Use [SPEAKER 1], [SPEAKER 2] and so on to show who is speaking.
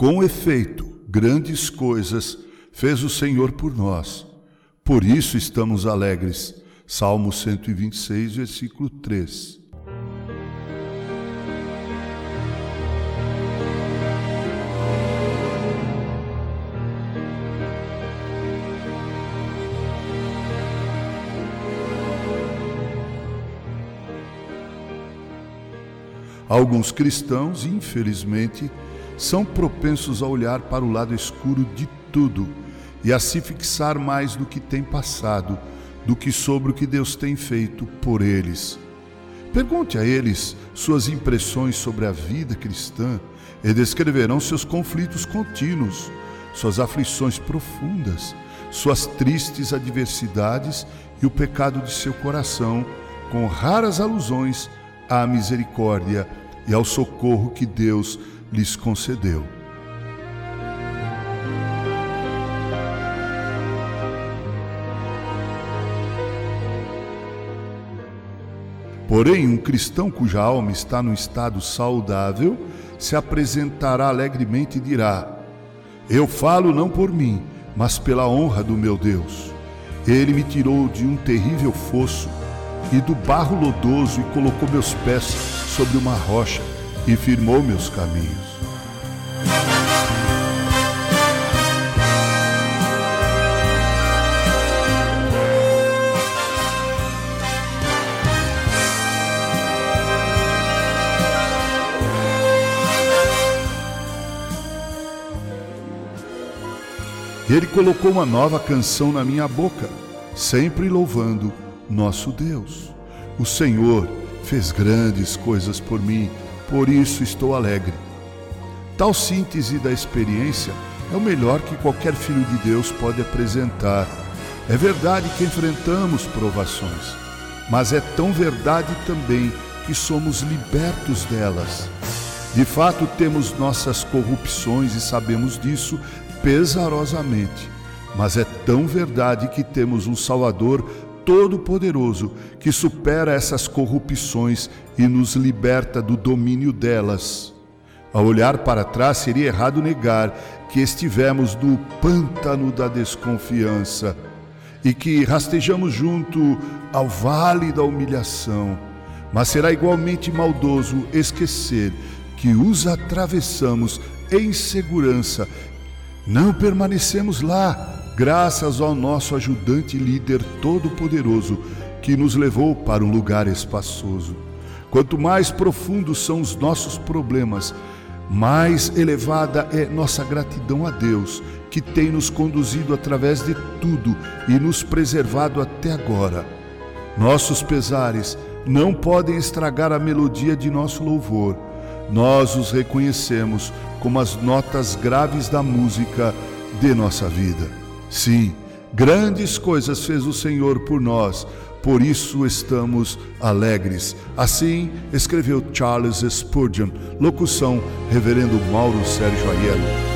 [SPEAKER 1] Com efeito, grandes coisas fez o Senhor por nós. Por isso estamos alegres. Salmo 126, versículo 3. Alguns cristãos, infelizmente, são propensos a olhar para o lado escuro de tudo e a se fixar mais no que tem passado do que sobre o que Deus tem feito por eles. Pergunte a eles suas impressões sobre a vida cristã e descreverão seus conflitos contínuos, suas aflições profundas, suas tristes adversidades e o pecado de seu coração, com raras alusões à misericórdia e ao socorro que Deus lhes concedeu. Porém, um cristão cuja alma está num estado saudável se apresentará alegremente e dirá: Eu falo não por mim, mas pela honra do meu Deus. Ele me tirou de um terrível fosso e do barro lodoso e colocou meus pés sobre uma rocha e firmou meus caminhos. Ele colocou uma nova canção na minha boca, sempre louvando nosso Deus. O Senhor fez grandes coisas por mim, por isso estou alegre. Tal síntese da experiência é o melhor que qualquer filho de Deus pode apresentar. É verdade que enfrentamos provações, mas é tão verdade também que somos libertos delas. De fato, temos nossas corrupções e sabemos disso pesarosamente, mas é tão verdade que temos um Salvador Todo-Poderoso que supera essas corrupções e nos liberta do domínio delas. Ao olhar para trás, seria errado negar que estivemos no pântano da desconfiança e que rastejamos junto ao vale da humilhação. Mas será igualmente maldoso esquecer que os atravessamos em segurança. Não permanecemos lá, graças ao nosso ajudante líder todo-poderoso que nos levou para um lugar espaçoso. Quanto mais profundos são os nossos problemas, mais elevada é nossa gratidão a Deus, que tem nos conduzido através de tudo e nos preservado até agora. Nossos pesares não podem estragar a melodia de nosso louvor. Nós os reconhecemos como as notas graves da música de nossa vida. Sim, grandes coisas fez o Senhor por nós, por isso estamos alegres. Assim escreveu Charles Spurgeon, locução Reverendo Mauro Sérgio Aiello.